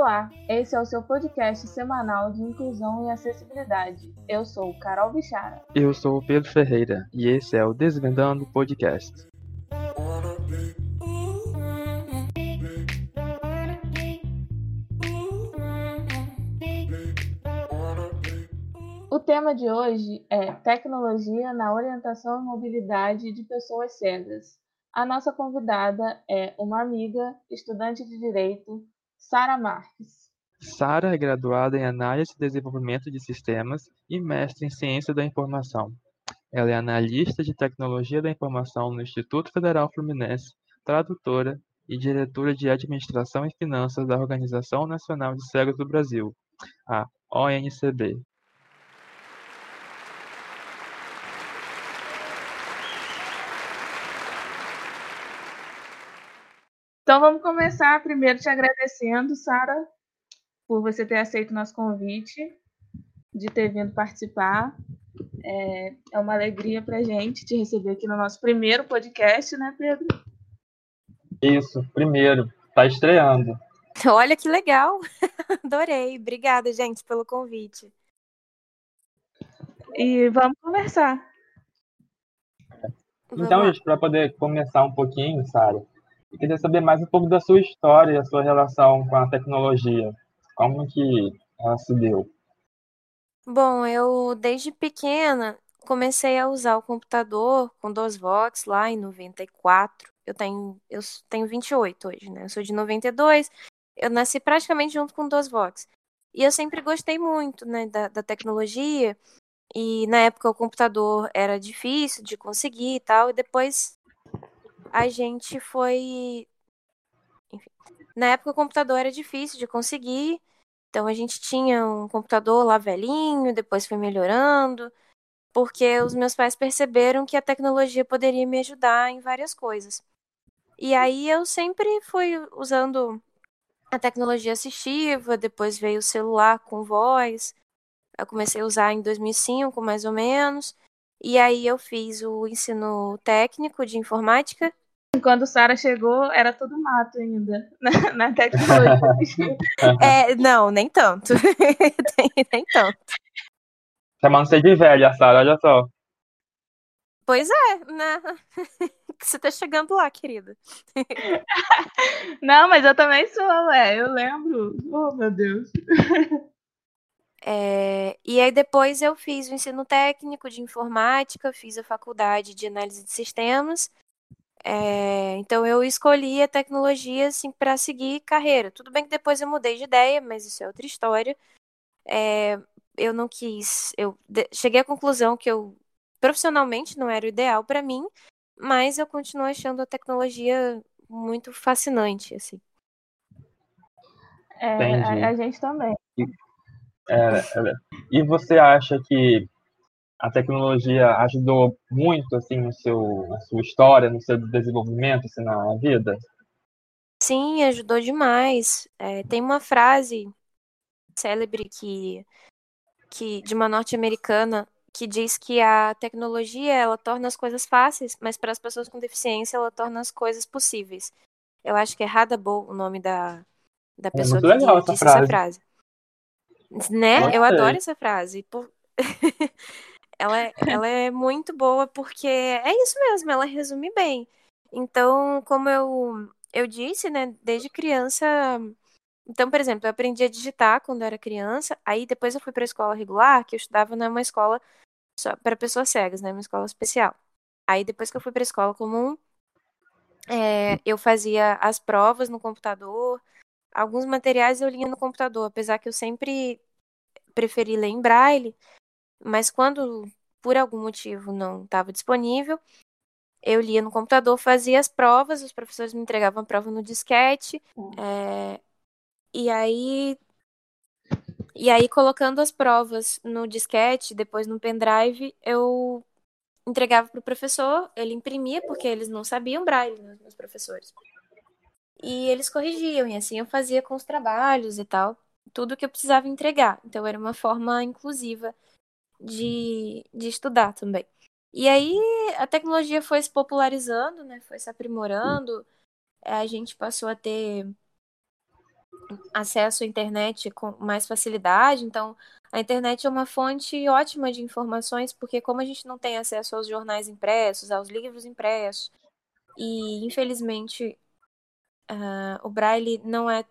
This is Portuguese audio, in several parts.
Olá, esse é o seu podcast semanal de inclusão e acessibilidade. Eu sou Carol Bichara. Eu sou o Pedro Ferreira e esse é o Desvendando Podcast. O tema de hoje é Tecnologia na Orientação e Mobilidade de Pessoas Cegas. A nossa convidada é uma amiga, estudante de Direito, Sara Marques. Sara é graduada em Análise e Desenvolvimento de Sistemas e mestre em Ciência da Informação. Ela é analista de Tecnologia da Informação no Instituto Federal Fluminense, tradutora e diretora de Administração e Finanças da Organização Nacional de Cegos do Brasil, a ONCB. Então vamos começar primeiro te agradecendo, Sara, por você ter aceito o nosso convite, de ter vindo participar. É, é uma alegria para gente te receber aqui no nosso primeiro podcast, né, Pedro? Isso, primeiro. Tá estreando. Olha que legal. Adorei. Obrigada, gente, pelo convite. E vamos conversar. Então, gente, para poder começar um pouquinho, Sara, eu queria saber mais um pouco da sua história a sua relação com a tecnologia. Como que ela se deu? Bom, eu desde pequena comecei a usar o computador com dois vox lá em 94. Eu tenho, eu tenho 28 hoje, né? Eu sou de 92. Eu nasci praticamente junto com dois vox. E eu sempre gostei muito, né, da, da tecnologia. E na época o computador era difícil de conseguir e tal. E depois a gente foi. Enfim. Na época o computador era difícil de conseguir, então a gente tinha um computador lá velhinho, depois foi melhorando, porque os meus pais perceberam que a tecnologia poderia me ajudar em várias coisas. E aí eu sempre fui usando a tecnologia assistiva, depois veio o celular com voz. Eu comecei a usar em 2005, mais ou menos. E aí eu fiz o ensino técnico de informática quando Sara chegou, era tudo mato ainda na, na tecnologia. é, não, nem tanto. nem tanto. Chamando você de velha, Sara, olha só. Pois é, né? Você tá chegando lá, querida. Não, mas eu também sou, é, eu lembro. Oh, meu Deus. É, e aí depois eu fiz o ensino técnico de informática, fiz a faculdade de análise de sistemas é, então eu escolhi a tecnologia assim para seguir carreira. Tudo bem que depois eu mudei de ideia, mas isso é outra história. É, eu não quis, eu cheguei à conclusão que eu profissionalmente não era o ideal para mim, mas eu continuo achando a tecnologia muito fascinante, assim. É, a, a, gente também. É, é, e você acha que a tecnologia ajudou muito assim no seu na sua história, no seu desenvolvimento assim, na vida? Sim, ajudou demais. É, tem uma frase célebre que, que de uma norte-americana que diz que a tecnologia ela torna as coisas fáceis, mas para as pessoas com deficiência ela torna as coisas possíveis. Eu acho que é Hadabo o nome da, da é pessoa é que disse essa frase. essa frase. Né? Eu adoro essa frase. Por... Ela, é, ela é muito boa porque é isso mesmo, ela resume bem. Então, como eu, eu disse, né, desde criança. Então, por exemplo, eu aprendi a digitar quando eu era criança, aí depois eu fui para a escola regular, que eu estudava numa escola só para pessoas cegas, né, uma escola especial. Aí depois que eu fui para a escola comum, é, eu fazia as provas no computador, alguns materiais eu lia no computador, apesar que eu sempre preferi ler em braille, mas quando por algum motivo não estava disponível, eu lia no computador, fazia as provas, os professores me entregavam a prova no disquete, uhum. é, e aí e aí colocando as provas no disquete, depois no pendrive, eu entregava para o professor, ele imprimia porque eles não sabiam braille, né, meus professores. E eles corrigiam, e assim eu fazia com os trabalhos e tal, tudo que eu precisava entregar. Então era uma forma inclusiva de, de estudar também. E aí a tecnologia foi se popularizando, né? Foi se aprimorando. A gente passou a ter acesso à internet com mais facilidade. Então, a internet é uma fonte ótima de informações, porque como a gente não tem acesso aos jornais impressos, aos livros impressos, e infelizmente uh, o braille não é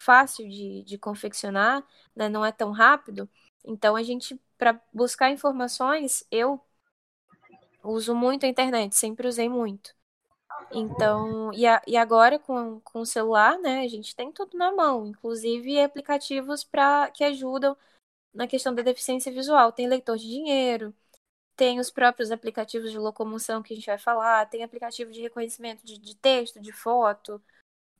fácil de, de confeccionar, né? não é tão rápido. Então, a gente, para buscar informações, eu uso muito a internet, sempre usei muito. Então, e, a, e agora com, com o celular, né, a gente tem tudo na mão, inclusive aplicativos para que ajudam na questão da deficiência visual. Tem leitor de dinheiro, tem os próprios aplicativos de locomoção que a gente vai falar, tem aplicativo de reconhecimento de, de texto, de foto,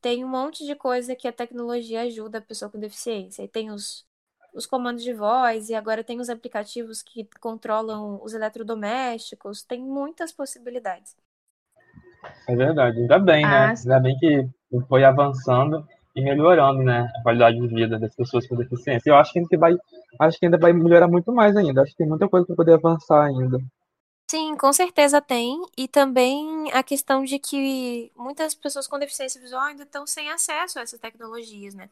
tem um monte de coisa que a tecnologia ajuda a pessoa com deficiência. E tem os, os comandos de voz, e agora tem os aplicativos que controlam os eletrodomésticos, tem muitas possibilidades. É verdade, ainda bem, né? Ah, ainda bem que foi avançando e melhorando, né, a qualidade de vida das pessoas com deficiência. Eu acho que ainda vai, acho que ainda vai melhorar muito mais ainda. Acho que tem muita coisa para poder avançar ainda. Sim, com certeza tem. E também a questão de que muitas pessoas com deficiência visual ainda estão sem acesso a essas tecnologias, né?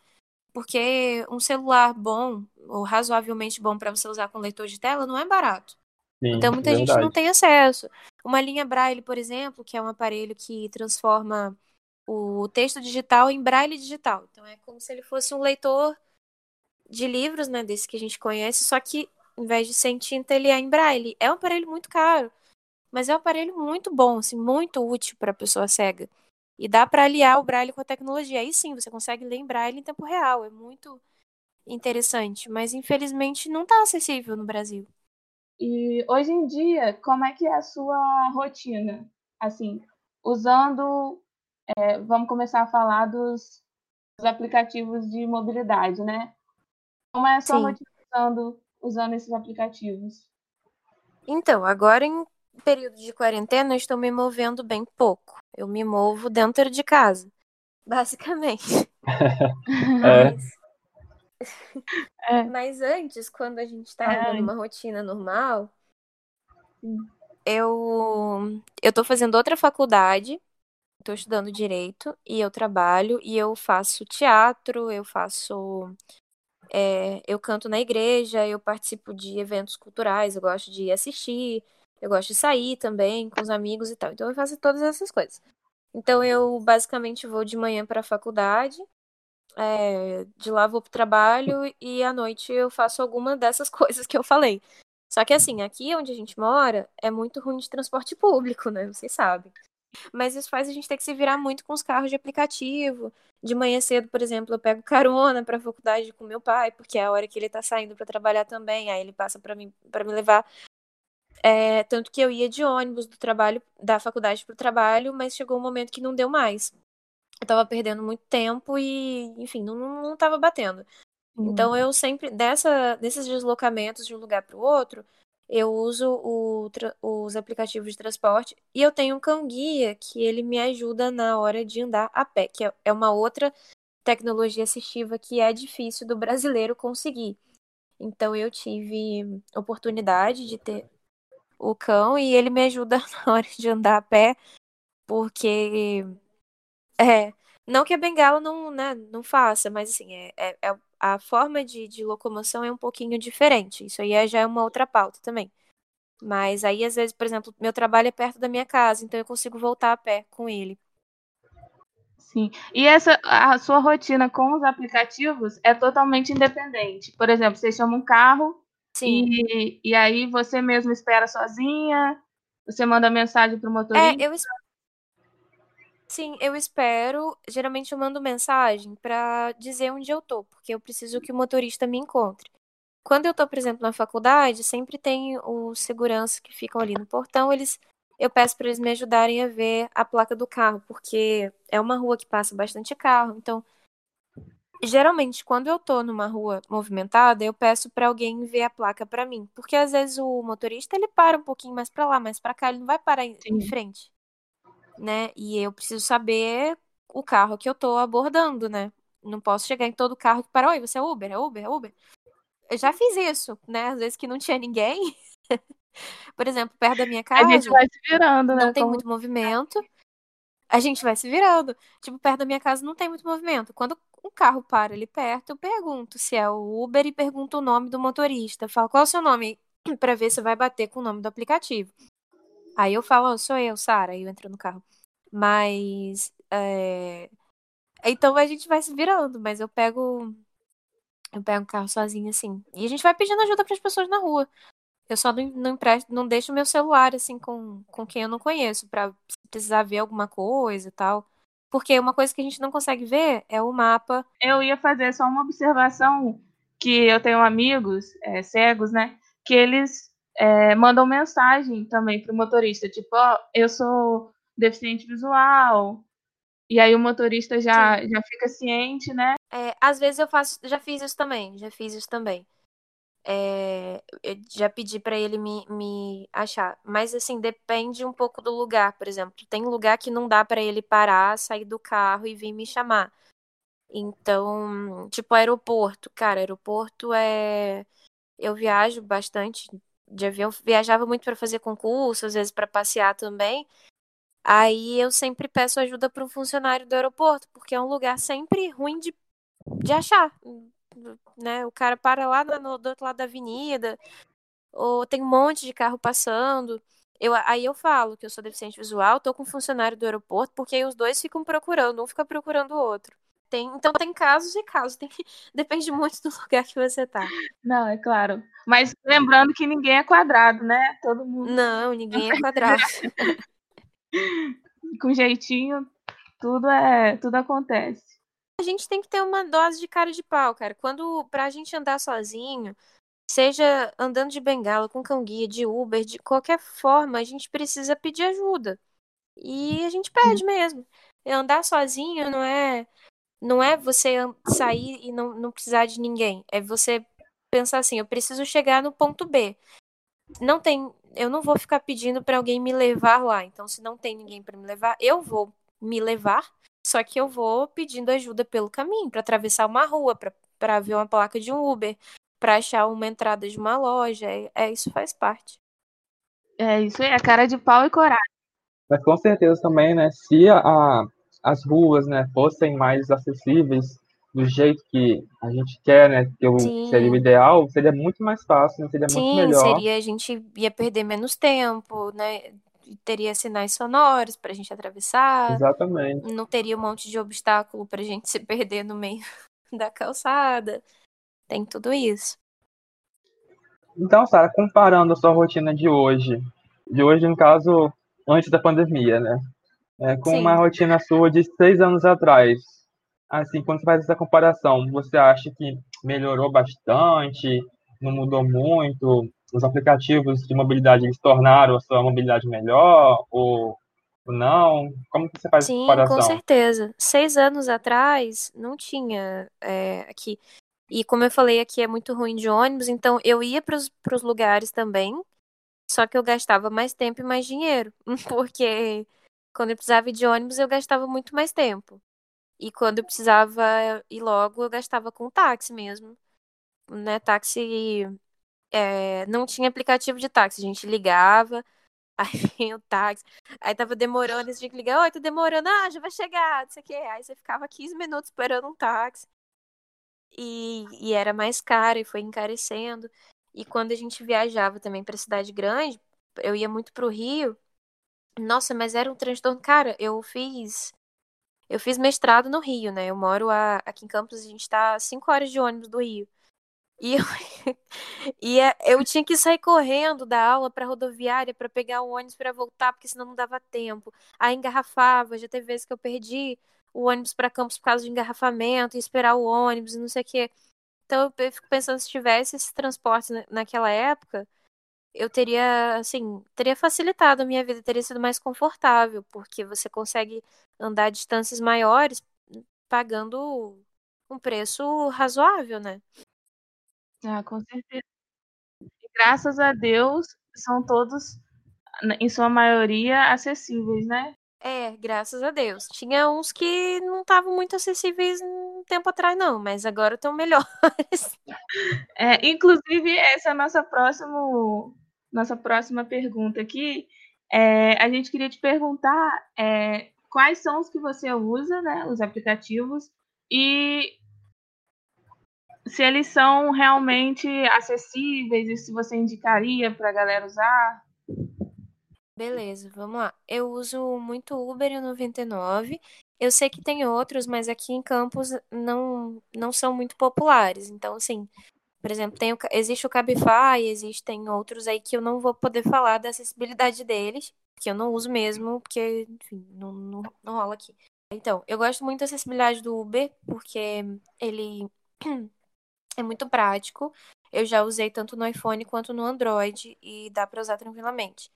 Porque um celular bom, ou razoavelmente bom para você usar com leitor de tela, não é barato. Sim, então muita verdade. gente não tem acesso. Uma linha Braille, por exemplo, que é um aparelho que transforma o texto digital em Braille digital. Então é como se ele fosse um leitor de livros, né, desse que a gente conhece, só que em vez de ser em tinta, ele é em Braille. É um aparelho muito caro, mas é um aparelho muito bom, assim, muito útil para a pessoa cega. E dá para aliar o Braille com a tecnologia. Aí sim, você consegue ler em Braille em tempo real. É muito interessante, mas infelizmente não está acessível no Brasil. E hoje em dia, como é que é a sua rotina? Assim, usando, é, vamos começar a falar dos, dos, aplicativos de mobilidade, né? Como é a sua Sim. rotina usando, usando esses aplicativos? Então, agora em período de quarentena, eu estou me movendo bem pouco. Eu me movo dentro de casa, basicamente. é. Mas... É. Mas antes, quando a gente estava é. numa rotina normal, eu eu tô fazendo outra faculdade, estou estudando direito e eu trabalho e eu faço teatro, eu faço é, eu canto na igreja, eu participo de eventos culturais, eu gosto de assistir, eu gosto de sair também com os amigos e tal. Então eu faço todas essas coisas. Então eu basicamente vou de manhã para a faculdade é, de lá vou pro trabalho e à noite eu faço alguma dessas coisas que eu falei. Só que assim, aqui onde a gente mora é muito ruim de transporte público, né? Vocês sabem. Mas isso faz a gente ter que se virar muito com os carros de aplicativo. De manhã cedo, por exemplo, eu pego carona para a faculdade com meu pai, porque é a hora que ele tá saindo para trabalhar também, aí ele passa para mim para me levar. É, tanto que eu ia de ônibus do trabalho da faculdade para o trabalho, mas chegou um momento que não deu mais eu tava perdendo muito tempo e, enfim, não, não tava batendo. Uhum. Então eu sempre, dessa, desses deslocamentos de um lugar para o outro, eu uso o, os aplicativos de transporte e eu tenho um cão-guia que ele me ajuda na hora de andar a pé, que é, é uma outra tecnologia assistiva que é difícil do brasileiro conseguir. Então eu tive oportunidade de ter o cão e ele me ajuda na hora de andar a pé, porque é, não que a bengala não, né, não faça, mas assim, é, é, é a forma de, de, locomoção é um pouquinho diferente. Isso aí é, já é uma outra pauta também. Mas aí, às vezes, por exemplo, meu trabalho é perto da minha casa, então eu consigo voltar a pé com ele. Sim. E essa a sua rotina com os aplicativos é totalmente independente. Por exemplo, você chama um carro Sim. E, e aí você mesmo espera sozinha, você manda mensagem para o motorista. É, eu, Sim, eu espero. Geralmente eu mando mensagem para dizer onde eu tô, porque eu preciso que o motorista me encontre. Quando eu tô, por exemplo, na faculdade, sempre tem os seguranças que ficam ali no portão, eles eu peço para eles me ajudarem a ver a placa do carro, porque é uma rua que passa bastante carro, então geralmente quando eu tô numa rua movimentada, eu peço para alguém ver a placa para mim, porque às vezes o motorista ele para um pouquinho mais para lá, mais para cá, ele não vai parar em, em frente né? E eu preciso saber o carro que eu tô abordando, né? Não posso chegar em todo carro que para, oi, você é Uber, é Uber, é Uber. Eu já fiz isso, né? Às vezes que não tinha ninguém. Por exemplo, perto da minha casa. A gente vai se virando, né? Não tem Como... muito movimento. A gente vai se virando. Tipo, perto da minha casa não tem muito movimento. Quando um carro para ali perto, eu pergunto se é o Uber e pergunto o nome do motorista. falo, qual é o seu nome? para ver se vai bater com o nome do aplicativo. Aí eu falo, oh, sou eu, Sara, aí eu entro no carro. Mas. É... Então a gente vai se virando, mas eu pego. Eu pego o carro sozinha, assim. E a gente vai pedindo ajuda para as pessoas na rua. Eu só não, não, empresto, não deixo meu celular, assim, com, com quem eu não conheço, pra precisar ver alguma coisa e tal. Porque uma coisa que a gente não consegue ver é o mapa. Eu ia fazer só uma observação que eu tenho amigos é, cegos, né? Que eles é, mandam mensagem também pro motorista, tipo, ó, eu sou deficiente visual. E aí o motorista já, já fica ciente, né? É, às vezes eu faço, já fiz isso também, já fiz isso também. É, eu já pedi para ele me, me achar, mas assim depende um pouco do lugar, por exemplo. Tem lugar que não dá para ele parar, sair do carro e vir me chamar. Então, tipo aeroporto, cara, aeroporto é eu viajo bastante de avião, viajava muito para fazer concurso, às vezes para passear também. Aí eu sempre peço ajuda para um funcionário do aeroporto, porque é um lugar sempre ruim de, de achar né? O cara para lá no, do outro lado da avenida, ou tem um monte de carro passando. Eu, aí eu falo que eu sou deficiente visual, tô com um funcionário do aeroporto, porque aí os dois ficam procurando, um fica procurando o outro. Tem, então tem casos e casos, tem, depende muito do lugar que você tá. Não, é claro. Mas lembrando que ninguém é quadrado, né? Todo mundo. Não, ninguém é quadrado. com jeitinho, tudo é, tudo acontece a gente tem que ter uma dose de cara de pau, cara. Quando pra gente andar sozinho, seja andando de bengala, com cão guia, de Uber, de qualquer forma, a gente precisa pedir ajuda. E a gente pede mesmo. Andar sozinho não é não é você sair e não, não precisar de ninguém. É você pensar assim, eu preciso chegar no ponto B. Não tem, eu não vou ficar pedindo para alguém me levar lá. Então, se não tem ninguém para me levar, eu vou me levar só que eu vou pedindo ajuda pelo caminho, para atravessar uma rua, para ver uma placa de um Uber, para achar uma entrada de uma loja. É, é, isso faz parte. É isso aí, a cara de pau e coragem. Mas com certeza também, né? Se a, a, as ruas, né, fossem mais acessíveis do jeito que a gente quer, né? Que eu, seria o ideal, seria muito mais fácil, né, seria Sim, muito melhor. Seria, a gente ia perder menos tempo, né? Teria sinais sonoros para a gente atravessar. Exatamente. Não teria um monte de obstáculo para a gente se perder no meio da calçada. Tem tudo isso. Então, Sara, comparando a sua rotina de hoje, de hoje, no caso, antes da pandemia, né? É, com Sim. uma rotina sua de seis anos atrás, assim, quando você faz essa comparação, você acha que melhorou bastante? Não mudou muito? Os aplicativos de mobilidade eles tornaram a sua mobilidade melhor ou, não? Como que você faz Sim, comparação? com certeza. Seis anos atrás não tinha é, aqui. E como eu falei, aqui é muito ruim de ônibus, então eu ia para os lugares também, só que eu gastava mais tempo e mais dinheiro, porque quando eu precisava ir de ônibus eu gastava muito mais tempo. E quando eu precisava ir logo, eu gastava com táxi mesmo. Né? Táxi é, não tinha aplicativo de táxi. A gente ligava, aí vinha o táxi, aí tava demorando, você tinha que ligar, oi, tá demorando, ah, já vai chegar, não sei o que. Aí você ficava 15 minutos esperando um táxi. E, e era mais caro e foi encarecendo. E quando a gente viajava também para cidade grande, eu ia muito pro Rio. Nossa, mas era um transtorno. Cara, eu fiz. Eu fiz mestrado no Rio, né? Eu moro a, aqui em Campos, a gente tá 5 horas de ônibus do Rio. E eu, e é, eu tinha que sair correndo da aula para rodoviária para pegar o ônibus para voltar, porque senão não dava tempo. Aí engarrafava, já teve vezes que eu perdi o ônibus para campus por causa de engarrafamento, e esperar o ônibus, não sei o quê. Então eu fico pensando se tivesse esse transporte naquela época, eu teria, assim, teria facilitado a minha vida, teria sido mais confortável, porque você consegue andar distâncias maiores pagando um preço razoável, né? Ah, com certeza. E graças a Deus, são todos, em sua maioria, acessíveis, né? É, graças a Deus. Tinha uns que não estavam muito acessíveis um tempo atrás, não, mas agora estão melhores. É, inclusive, essa é a nossa, próximo, nossa próxima pergunta aqui. É, a gente queria te perguntar é, quais são os que você usa, né? Os aplicativos, e se eles são realmente acessíveis e se você indicaria para a galera usar. Beleza, vamos lá. Eu uso muito Uber e o 99. Eu sei que tem outros, mas aqui em Campos não, não são muito populares. Então, assim, por exemplo, tem o, existe o Cabify, existem outros aí que eu não vou poder falar da acessibilidade deles, que eu não uso mesmo, porque, enfim, não, não, não rola aqui. Então, eu gosto muito da acessibilidade do Uber, porque ele é muito prático. Eu já usei tanto no iPhone quanto no Android e dá para usar tranquilamente.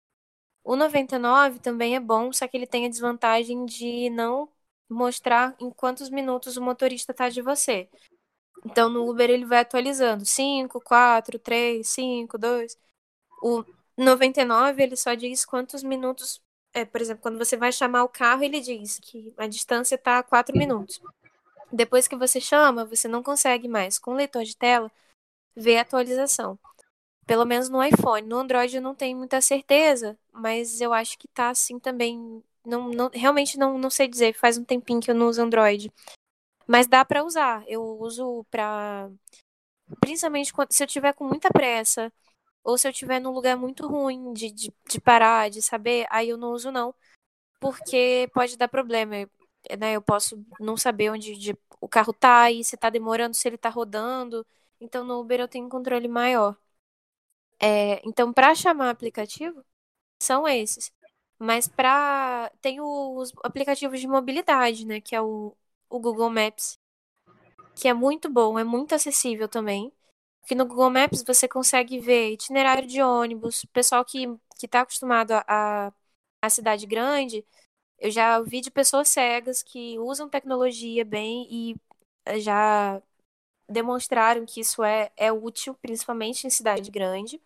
O 99 também é bom, só que ele tem a desvantagem de não mostrar em quantos minutos o motorista está de você. Então no Uber ele vai atualizando 5, 4, 3, 5, 2. O 99 ele só diz quantos minutos. É, por exemplo, quando você vai chamar o carro, ele diz que a distância está a 4 minutos. Depois que você chama, você não consegue mais, com o leitor de tela, ver a atualização. Pelo menos no iPhone. No Android eu não tenho muita certeza, mas eu acho que tá assim também. Não, não, realmente não, não sei dizer, faz um tempinho que eu não uso Android. Mas dá para usar. Eu uso para principalmente quando, se eu tiver com muita pressa ou se eu tiver num lugar muito ruim de, de, de, parar, de saber, aí eu não uso não, porque pode dar problema, né? Eu posso não saber onde de, o carro tá e se tá demorando, se ele tá rodando. Então no Uber eu tenho um controle maior. É, então para chamar aplicativo são esses. Mas para tem os aplicativos de mobilidade, né, que é o o Google Maps, que é muito bom, é muito acessível também. Porque no Google Maps você consegue ver itinerário de ônibus, pessoal que, que tá acostumado a, a cidade grande, eu já ouvi de pessoas cegas que usam tecnologia bem e eh, já demonstraram que isso é, é útil, principalmente em cidade grande.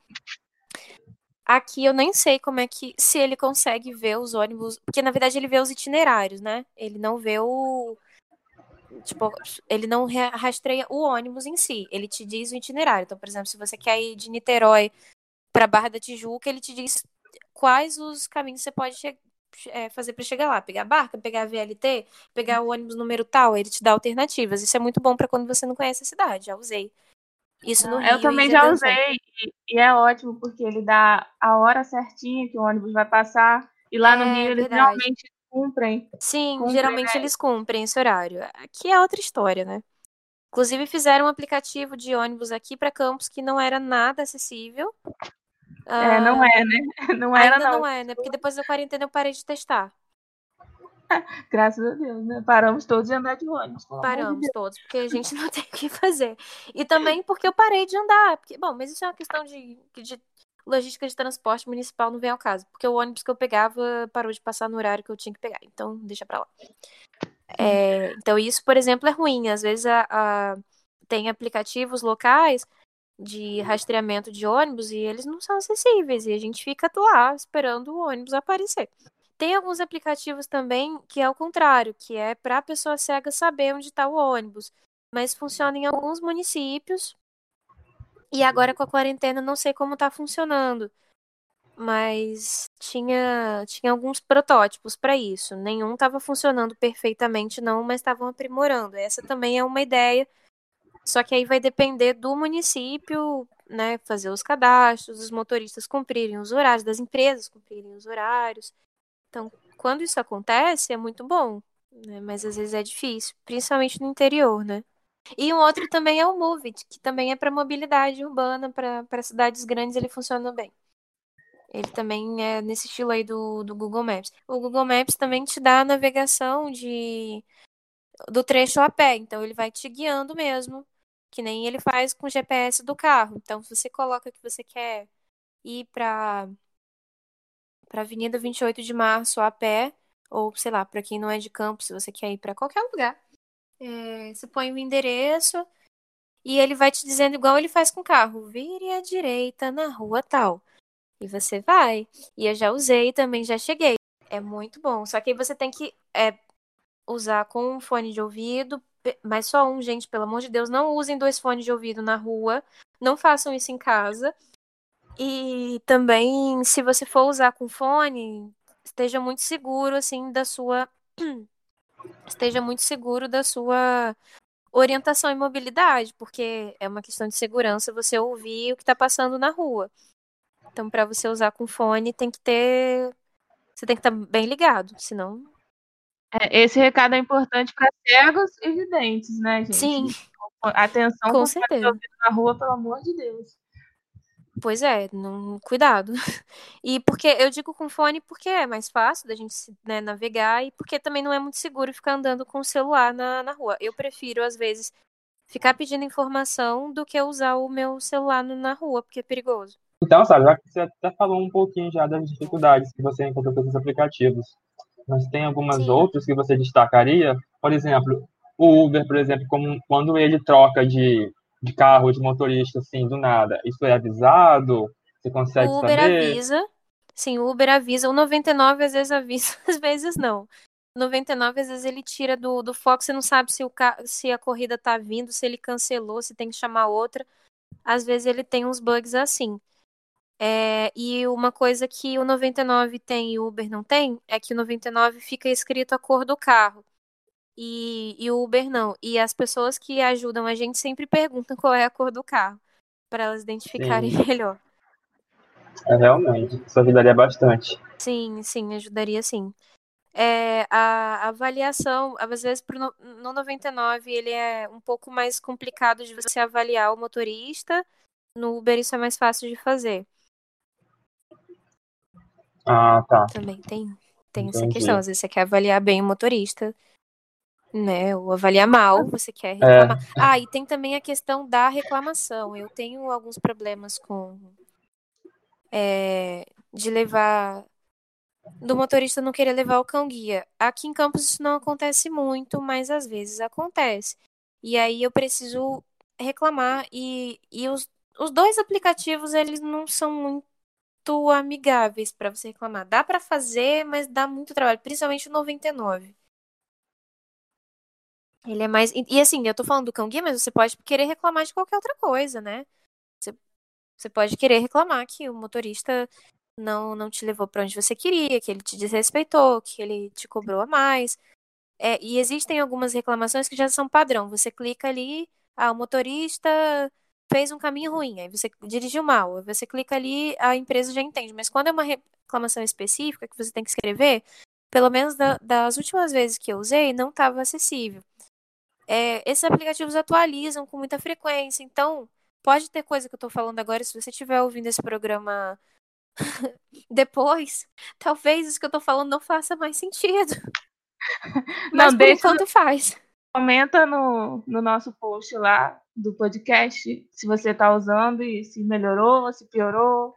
Aqui eu nem sei como é que. Se ele consegue ver os ônibus. Porque na verdade ele vê os itinerários, né? Ele não vê o, tipo, ele não rastreia o ônibus em si, ele te diz o itinerário. Então, por exemplo, se você quer ir de Niterói para Barra da Tijuca, ele te diz quais os caminhos você pode é, fazer para chegar lá, pegar a barca, pegar a VLT, pegar o ônibus número tal, ele te dá alternativas. Isso é muito bom para quando você não conhece a cidade. Já usei. Isso no Rio. Eu também já usei e, e, é ótimo porque ele dá a hora certinha que o ônibus vai passar e lá é, no Rio eles realmente cumprem. Sim, cumprem, geralmente né? eles cumprem esse horário. Aqui é outra história, né? Inclusive fizeram um aplicativo de ônibus aqui para Campos que não era nada acessível. É, não é, né? Não era ainda não. não é, né? Porque depois da quarentena eu parei de testar. Graças a Deus, né? Paramos todos de andar de ônibus. Paramos de todos, porque a gente não tem o que fazer. E também porque eu parei de andar. Porque, bom, mas isso é uma questão de, de logística de transporte municipal não vem ao caso, porque o ônibus que eu pegava parou de passar no horário que eu tinha que pegar, então deixa pra lá. É, então isso, por exemplo, é ruim. Às vezes a, a, tem aplicativos locais de rastreamento de ônibus e eles não são acessíveis e a gente fica lá esperando o ônibus aparecer. Tem alguns aplicativos também que é o contrário, que é para a pessoa cega saber onde está o ônibus, mas funciona em alguns municípios e agora com a quarentena não sei como tá funcionando. Mas tinha, tinha alguns protótipos para isso. Nenhum estava funcionando perfeitamente, não, mas estavam aprimorando. Essa também é uma ideia. Só que aí vai depender do município, né? Fazer os cadastros, os motoristas cumprirem os horários, das empresas cumprirem os horários. Então, quando isso acontece, é muito bom. Né? Mas às vezes é difícil, principalmente no interior, né? E um outro também é o Movit, que também é para mobilidade urbana, para cidades grandes ele funciona bem. Ele também é nesse estilo aí do, do Google Maps. O Google Maps também te dá a navegação de do trecho a pé, então ele vai te guiando mesmo, que nem ele faz com o GPS do carro. Então, se você coloca que você quer ir para para Avenida 28 de Março a pé, ou sei lá, para quem não é de campo, se você quer ir para qualquer lugar, é, você põe o endereço e ele vai te dizendo igual ele faz com o carro, vire à direita na rua tal. E você vai. E eu já usei também, já cheguei. É muito bom. Só que aí você tem que é, usar com um fone de ouvido, mas só um, gente, pelo amor de Deus, não usem dois fones de ouvido na rua. Não façam isso em casa. E também, se você for usar com fone, esteja muito seguro, assim, da sua esteja muito seguro da sua orientação e mobilidade, porque é uma questão de segurança você ouvir o que está passando na rua. Então, para você usar com fone, tem que ter. Você tem que estar tá bem ligado, senão. É, esse recado é importante para cegos e videntes, né, gente? Sim. Atenção com certeza. na rua, pelo amor de Deus. Pois é, não, cuidado. E porque eu digo com fone porque é mais fácil da gente né, navegar e porque também não é muito seguro ficar andando com o celular na, na rua. Eu prefiro, às vezes, ficar pedindo informação do que usar o meu celular na rua, porque é perigoso. Então, sabe, já que você até falou um pouquinho já das dificuldades que você encontrou com esses aplicativos, mas tem algumas Sim. outras que você destacaria? Por exemplo, o Uber, por exemplo, como, quando ele troca de de carro, de motorista, assim, do nada, isso é avisado? Você consegue o Uber saber? avisa. Sim, o Uber avisa. O 99 às vezes avisa, às vezes não. O 99 às vezes ele tira do, do foco, você não sabe se, o, se a corrida tá vindo, se ele cancelou, se tem que chamar outra. Às vezes ele tem uns bugs assim. É, e uma coisa que o 99 tem e o Uber não tem é que o 99 fica escrito a cor do carro e, e o Uber não. E as pessoas que ajudam a gente sempre perguntam qual é a cor do carro, para elas identificarem sim. melhor. É, realmente, isso ajudaria bastante. Sim, sim, ajudaria sim. É, a, avaliação, às vezes pro, no 99 ele é um pouco mais complicado de você avaliar o motorista, no Uber isso é mais fácil de fazer. Ah, tá. Também tem, tem essa questão, às vezes você quer avaliar bem o motorista, né? Ou avaliar mal, você quer reclamar. É. Ah, e tem também a questão da reclamação. Eu tenho alguns problemas com é, de levar do motorista não querer levar o cão guia. Aqui em Campos isso não acontece muito, mas às vezes acontece. E aí eu preciso reclamar e, e os, os dois aplicativos eles não são muito amigáveis para você reclamar. Dá para fazer, mas dá muito trabalho, principalmente o 99. Ele é mais. E, assim, eu tô falando do cão guia, mas você pode querer reclamar de qualquer outra coisa, né? Você, você pode querer reclamar que o motorista não, não te levou para onde você queria, que ele te desrespeitou, que ele te cobrou a mais. É, e existem algumas reclamações que já são padrão. Você clica ali, ah, o motorista fez um caminho ruim, aí você dirigiu mal, aí você clica ali, a empresa já entende. Mas quando é uma reclamação específica que você tem que escrever, pelo menos da, das últimas vezes que eu usei, não estava acessível é, esses aplicativos atualizam com muita frequência. Então, pode ter coisa que eu estou falando agora, se você estiver ouvindo esse programa depois, talvez isso que eu estou falando não faça mais sentido. Mas não, por enquanto faz. Comenta no, no nosso post lá do podcast se você está usando e se melhorou, se piorou.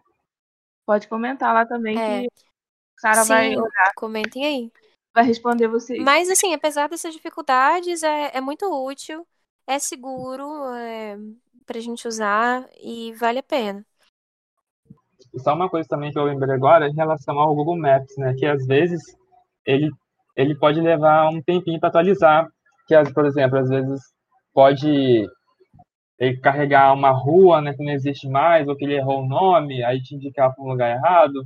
Pode comentar lá também é. que a Sara vai olhar. Comentem aí vai responder vocês. Mas, assim, apesar dessas dificuldades, é, é muito útil, é seguro é, pra gente usar e vale a pena. Só uma coisa também que eu lembrei agora em relação ao Google Maps, né? Que às vezes ele, ele pode levar um tempinho para atualizar. Que, por exemplo, às vezes pode carregar uma rua né, que não existe mais, ou que ele errou o nome, aí te indicar para um lugar errado.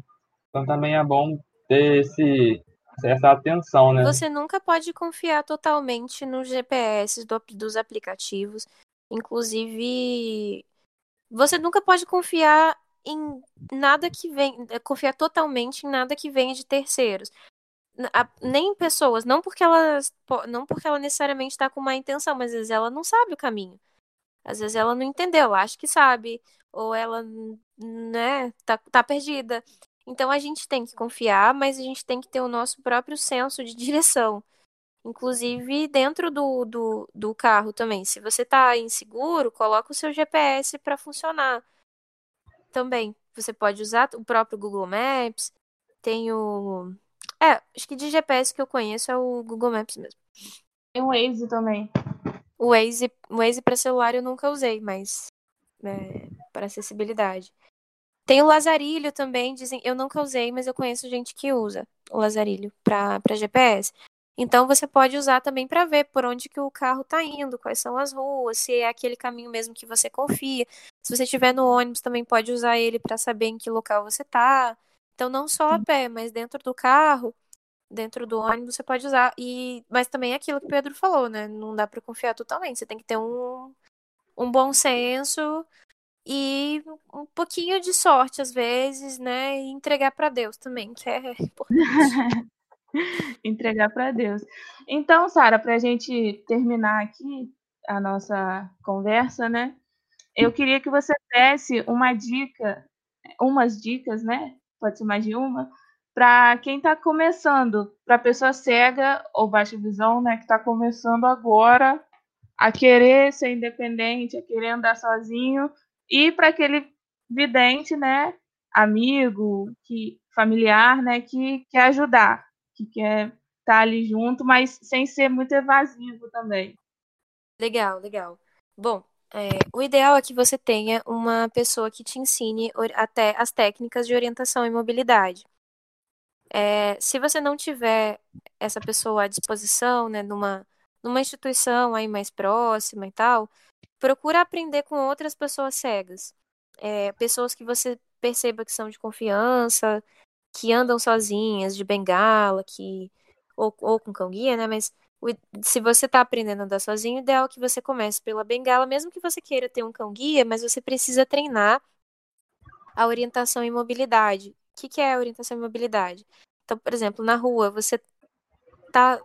Então também é bom ter esse, essa atenção, né? Você nunca pode confiar totalmente nos GPS do, dos aplicativos. Inclusive, você nunca pode confiar em nada que vem, confiar totalmente em nada que venha de terceiros. Nem pessoas, não porque elas, não porque ela necessariamente está com má intenção, mas às vezes ela não sabe o caminho. Às vezes ela não entendeu, ela acha que sabe, ou ela, né, tá, tá perdida. Então a gente tem que confiar, mas a gente tem que ter o nosso próprio senso de direção. Inclusive dentro do, do, do carro também. Se você está inseguro, coloca o seu GPS para funcionar. Também. Você pode usar o próprio Google Maps. Tem o. É, acho que de GPS que eu conheço é o Google Maps mesmo. Tem o Waze também. O Waze, o Waze para celular eu nunca usei, mas é, para acessibilidade. Tem o Lazarilho também, dizem, eu nunca usei, mas eu conheço gente que usa o Lazarilho para GPS. Então você pode usar também para ver por onde que o carro está indo, quais são as ruas, se é aquele caminho mesmo que você confia. Se você estiver no ônibus, também pode usar ele para saber em que local você está. Então não só a pé, mas dentro do carro, dentro do ônibus você pode usar. E, mas também é aquilo que o Pedro falou, né? Não dá para confiar totalmente. Você tem que ter um, um bom senso e um pouquinho de sorte às vezes, né? E entregar para Deus também, que é importante. entregar para Deus. Então, Sara, para a gente terminar aqui a nossa conversa, né? Eu queria que você desse uma dica, umas dicas, né? Pode ser mais de uma, para quem está começando, para pessoa cega ou baixa visão, né? Que está começando agora a querer ser independente, a querer andar sozinho, e para aquele vidente, né? Amigo, que familiar, né? Que quer ajudar que quer estar tá ali junto, mas sem ser muito evasivo também. Legal, legal. Bom, é, o ideal é que você tenha uma pessoa que te ensine até as técnicas de orientação e mobilidade. É, se você não tiver essa pessoa à disposição, né, numa, numa instituição aí mais próxima e tal, procura aprender com outras pessoas cegas. É, pessoas que você perceba que são de confiança, que andam sozinhas, de bengala, que ou, ou com cão-guia, né? Mas se você está aprendendo a andar sozinho, o ideal é que você comece pela bengala, mesmo que você queira ter um cão-guia, mas você precisa treinar a orientação e mobilidade. O que, que é orientação e mobilidade? Então, por exemplo, na rua, você tá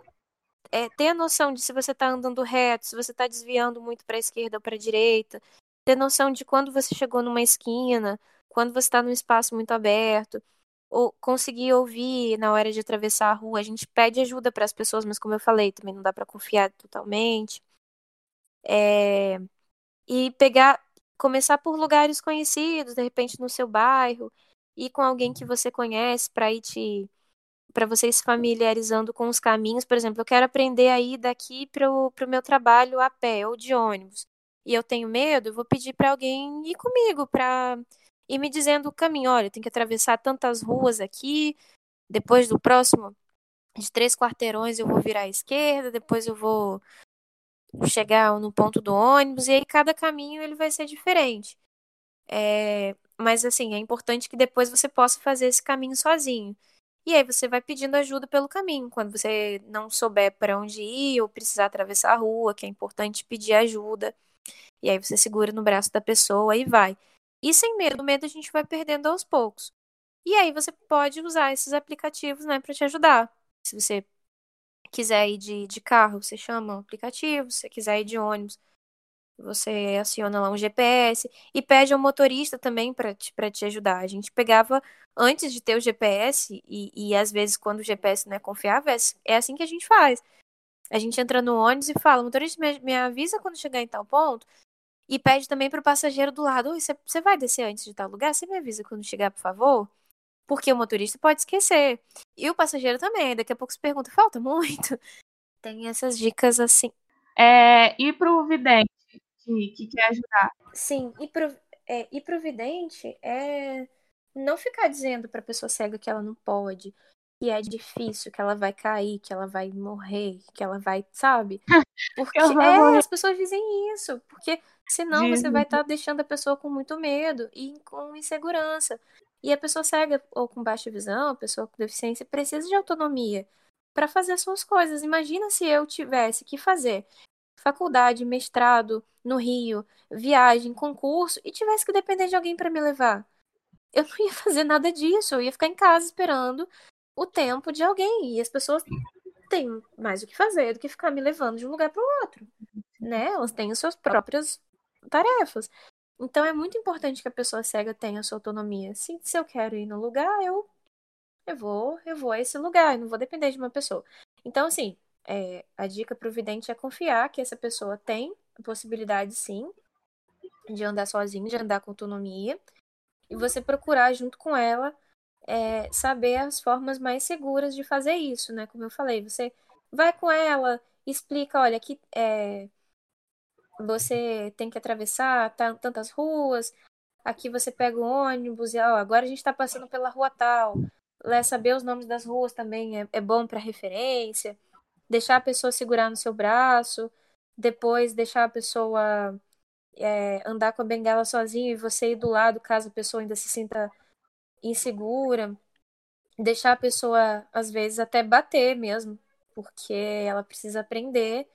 é, a noção de se você está andando reto, se você está desviando muito para a esquerda ou para a direita, ter noção de quando você chegou numa esquina, quando você está num espaço muito aberto ou conseguir ouvir na hora de atravessar a rua. A gente pede ajuda para as pessoas, mas como eu falei, também não dá para confiar totalmente. É... E pegar, começar por lugares conhecidos, de repente no seu bairro, ir com alguém que você conhece para ir te para você se familiarizando com os caminhos. Por exemplo, eu quero aprender a ir daqui para o meu trabalho a pé ou de ônibus. E eu tenho medo, eu vou pedir para alguém ir comigo para e me dizendo o caminho. Olha, tem que atravessar tantas ruas aqui, depois do próximo de três quarteirões eu vou virar à esquerda, depois eu vou chegar no ponto do ônibus, e aí cada caminho ele vai ser diferente. É, mas assim, é importante que depois você possa fazer esse caminho sozinho. E aí você vai pedindo ajuda pelo caminho. Quando você não souber para onde ir ou precisar atravessar a rua, que é importante pedir ajuda. E aí você segura no braço da pessoa e vai. E sem medo, medo a gente vai perdendo aos poucos. E aí você pode usar esses aplicativos, né, para te ajudar. Se você quiser ir de, de carro, você chama um aplicativo. Se você quiser ir de ônibus, você aciona lá um GPS e pede ao motorista também para te, te ajudar. A gente pegava antes de ter o GPS e, e às vezes quando o GPS não é confiável, é, é assim que a gente faz. A gente entra no ônibus e fala, motorista, me, me avisa quando chegar em tal ponto, e pede também pro passageiro do lado: você vai descer antes de tal lugar? Você me avisa quando chegar, por favor? Porque o motorista pode esquecer. E o passageiro também. Daqui a pouco se pergunta: falta muito? Tem essas dicas assim. É, e pro vidente que, que quer ajudar? Sim, e pro, é, e pro vidente é não ficar dizendo pra pessoa cega que ela não pode, que é difícil, que ela vai cair, que ela vai morrer, que ela vai, sabe? Porque é, as pessoas dizem isso, porque senão você vai estar tá deixando a pessoa com muito medo e com insegurança. E a pessoa cega ou com baixa visão, a pessoa com deficiência, precisa de autonomia para fazer as suas coisas. Imagina se eu tivesse que fazer faculdade, mestrado no Rio, viagem, concurso e tivesse que depender de alguém para me levar. Eu não ia fazer nada disso, eu ia ficar em casa esperando o tempo de alguém. E as pessoas têm mais o que fazer do que ficar me levando de um lugar para o outro. Né? Elas têm as suas próprias tarefas. Então é muito importante que a pessoa cega tenha sua autonomia. Se, se eu quero ir no lugar, eu, eu vou, eu vou a esse lugar, eu não vou depender de uma pessoa. Então, assim, é, a dica para o vidente é confiar que essa pessoa tem a possibilidade, sim, de andar sozinho, de andar com autonomia, e você procurar junto com ela é, saber as formas mais seguras de fazer isso, né? Como eu falei, você vai com ela, explica, olha, aqui é, você tem que atravessar tantas ruas, aqui você pega o ônibus, e ó, agora a gente está passando pela rua tal. Saber os nomes das ruas também é, é bom para referência. Deixar a pessoa segurar no seu braço, depois deixar a pessoa é, andar com a bengala sozinha e você ir do lado caso a pessoa ainda se sinta insegura. deixar a pessoa, às vezes, até bater mesmo, porque ela precisa aprender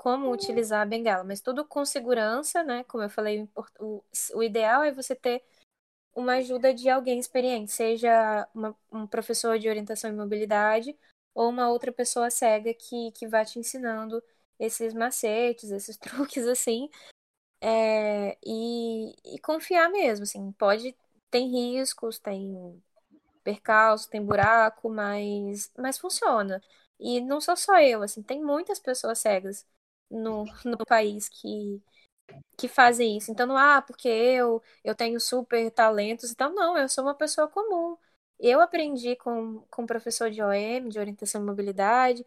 como utilizar a bengala, mas tudo com segurança, né? Como eu falei, o, o ideal é você ter uma ajuda de alguém experiente, seja uma, um professor de orientação e mobilidade ou uma outra pessoa cega que, que vai te ensinando esses macetes, esses truques assim, é, e, e confiar mesmo, assim, pode, tem riscos, tem percalço, tem buraco, mas, mas funciona. E não sou só eu, assim, tem muitas pessoas cegas no, no país que, que fazem isso. Então, não, ah, porque eu, eu tenho super talentos. Então, não, eu sou uma pessoa comum. Eu aprendi com, com professor de OM, de orientação e mobilidade,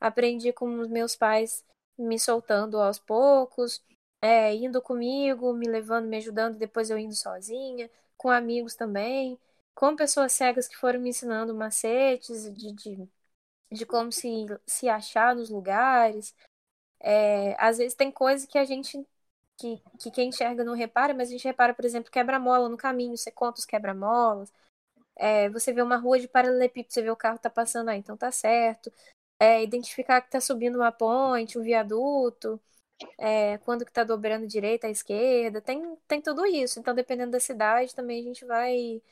aprendi com os meus pais me soltando aos poucos, é, indo comigo, me levando, me ajudando, depois eu indo sozinha, com amigos também, com pessoas cegas que foram me ensinando macetes de, de, de como se, se achar nos lugares. É, às vezes tem coisa que a gente, que, que quem enxerga não repara, mas a gente repara, por exemplo, quebra-mola no caminho, você conta os quebra-molas. É, você vê uma rua de paralelepípedo, você vê o carro tá passando aí, então tá certo. É, identificar que tá subindo uma ponte, um viaduto é, quando que tá dobrando direita à esquerda, tem, tem tudo isso. Então, dependendo da cidade, também a gente vai,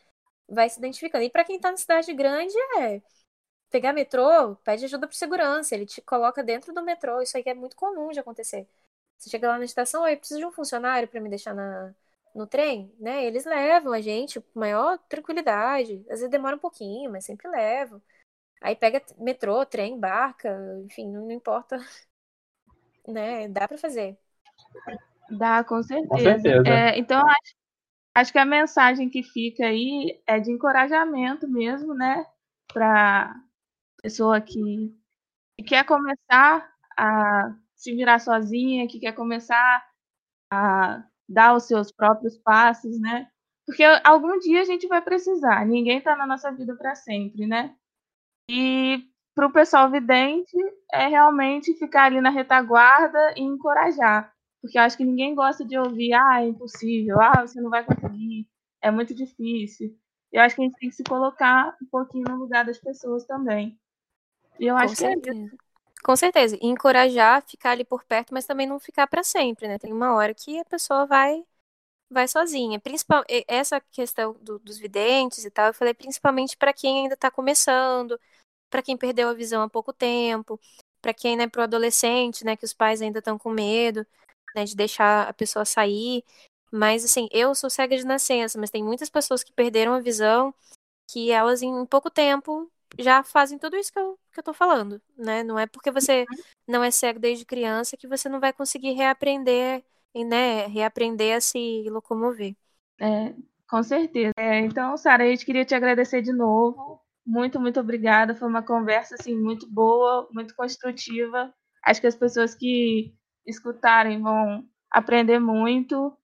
vai se identificando. E para quem tá na cidade grande, é pegar metrô, pede ajuda pro segurança, ele te coloca dentro do metrô. Isso aí é muito comum de acontecer. Você chega lá na estação, eu preciso de um funcionário para me deixar na, no trem, né? Eles levam a gente com maior tranquilidade. Às vezes demora um pouquinho, mas sempre levam. Aí pega metrô, trem, barca, enfim, não importa né? Dá para fazer. Dá, com certeza. Com certeza. É, então, acho, acho que a mensagem que fica aí é de encorajamento mesmo, né? Para pessoa que, que quer começar a se virar sozinha, que quer começar a dar os seus próprios passos, né? Porque algum dia a gente vai precisar, ninguém está na nossa vida para sempre, né? E para o pessoal vidente é realmente ficar ali na retaguarda e encorajar. Porque eu acho que ninguém gosta de ouvir, ah, é impossível, ah, você não vai conseguir, é muito difícil. Eu acho que a gente tem que se colocar um pouquinho no lugar das pessoas também. E eu Com acho certeza. que é isso. Com certeza. E encorajar, ficar ali por perto, mas também não ficar para sempre, né? Tem uma hora que a pessoa vai vai sozinha. Principal, essa questão do, dos videntes e tal, eu falei principalmente para quem ainda está começando, para quem perdeu a visão há pouco tempo, para quem, né, pro adolescente, né, que os pais ainda estão com medo, né, de deixar a pessoa sair. Mas, assim, eu sou cega de nascença, mas tem muitas pessoas que perderam a visão, que elas em pouco tempo já fazem tudo isso que eu, que eu tô falando, né? Não é porque você não é cego desde criança que você não vai conseguir reaprender, né, reaprender a se locomover. É, com certeza. É, então, Sara, a gente queria te agradecer de novo muito, muito obrigada. Foi uma conversa assim muito boa, muito construtiva. Acho que as pessoas que escutarem vão aprender muito.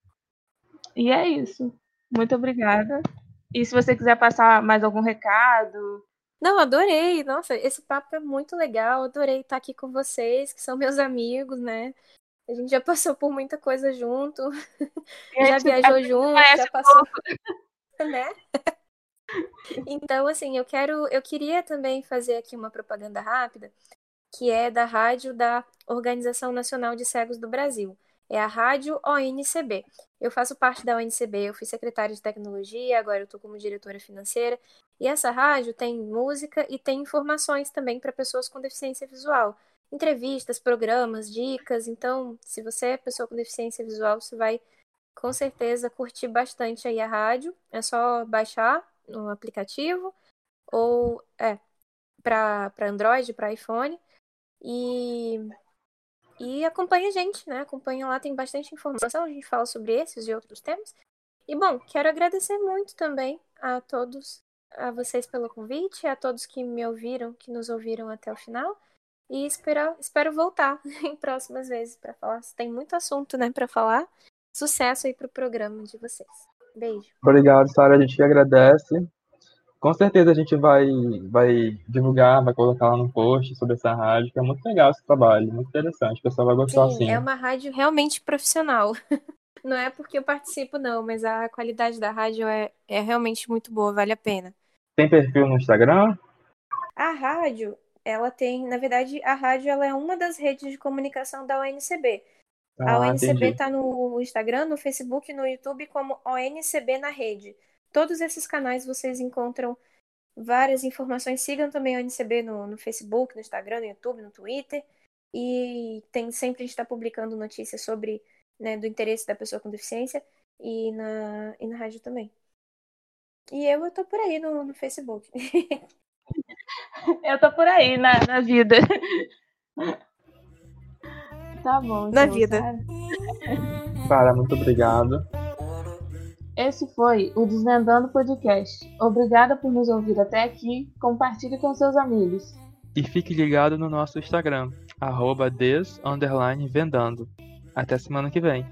E é isso. Muito obrigada. E se você quiser passar mais algum recado. Não, adorei. Nossa, esse papo é muito legal. Adorei estar aqui com vocês, que são meus amigos, né? A gente já passou por muita coisa junto. já viajou junto, já passou. né? Então, assim, eu quero, eu queria também fazer aqui uma propaganda rápida, que é da rádio da Organização Nacional de Cegos do Brasil. É a rádio ONCB. Eu faço parte da ONCB, eu fui secretária de tecnologia, agora eu estou como diretora financeira. E essa rádio tem música e tem informações também para pessoas com deficiência visual. Entrevistas, programas, dicas. Então, se você é pessoa com deficiência visual, você vai com certeza curtir bastante aí a rádio. É só baixar no aplicativo ou é para Android, para iPhone e e acompanha a gente, né? Acompanha lá, tem bastante informação, a gente fala sobre esses e outros temas. E bom, quero agradecer muito também a todos, a vocês pelo convite, a todos que me ouviram, que nos ouviram até o final. E espero, espero voltar em próximas vezes para falar. Tem muito assunto, né, para falar. Sucesso aí pro programa de vocês. Beijo. Obrigado, Sara. A gente agradece. Com certeza a gente vai, vai divulgar, vai colocar lá no post sobre essa rádio, que é muito legal esse trabalho, muito interessante. O pessoal vai gostar sim. É uma rádio realmente profissional. Não é porque eu participo, não, mas a qualidade da rádio é, é realmente muito boa, vale a pena. Tem perfil no Instagram? A rádio, ela tem, na verdade, a rádio ela é uma das redes de comunicação da ONCB. a Ah, ONCB entendi. está no Instagram, no Facebook no YouTube como ONCB na rede. Todos esses canais vocês encontram várias informações. Sigam também a ONCB no, no Facebook, no Instagram, no YouTube, no Twitter. E tem sempre a gente está publicando notícias sobre né, do interesse da pessoa com deficiência e na, e na rádio também. E eu, eu tô por aí no, no Facebook. Eu tô por aí na, na vida. Tá bom. Na vida. Sara. Sara, muito obrigado. Esse foi o Desvendando Podcast. Obrigada por nos ouvir até aqui. Compartilhe com seus amigos. E fique ligado no nosso Instagram, arroba. Até semana que vem.